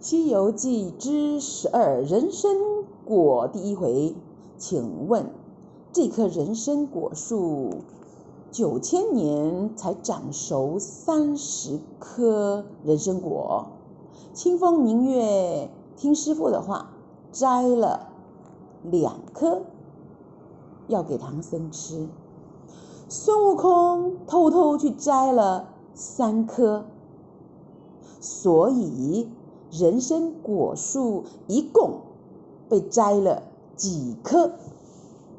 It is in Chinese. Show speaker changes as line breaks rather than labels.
《西游记》之十二人参果第一回，请问这棵人参果树九千年才长熟三十颗人参果，清风明月听师父的话摘了两颗，要给唐僧吃。孙悟空偷偷去摘了三颗，所以。人参果树一共被摘了几颗？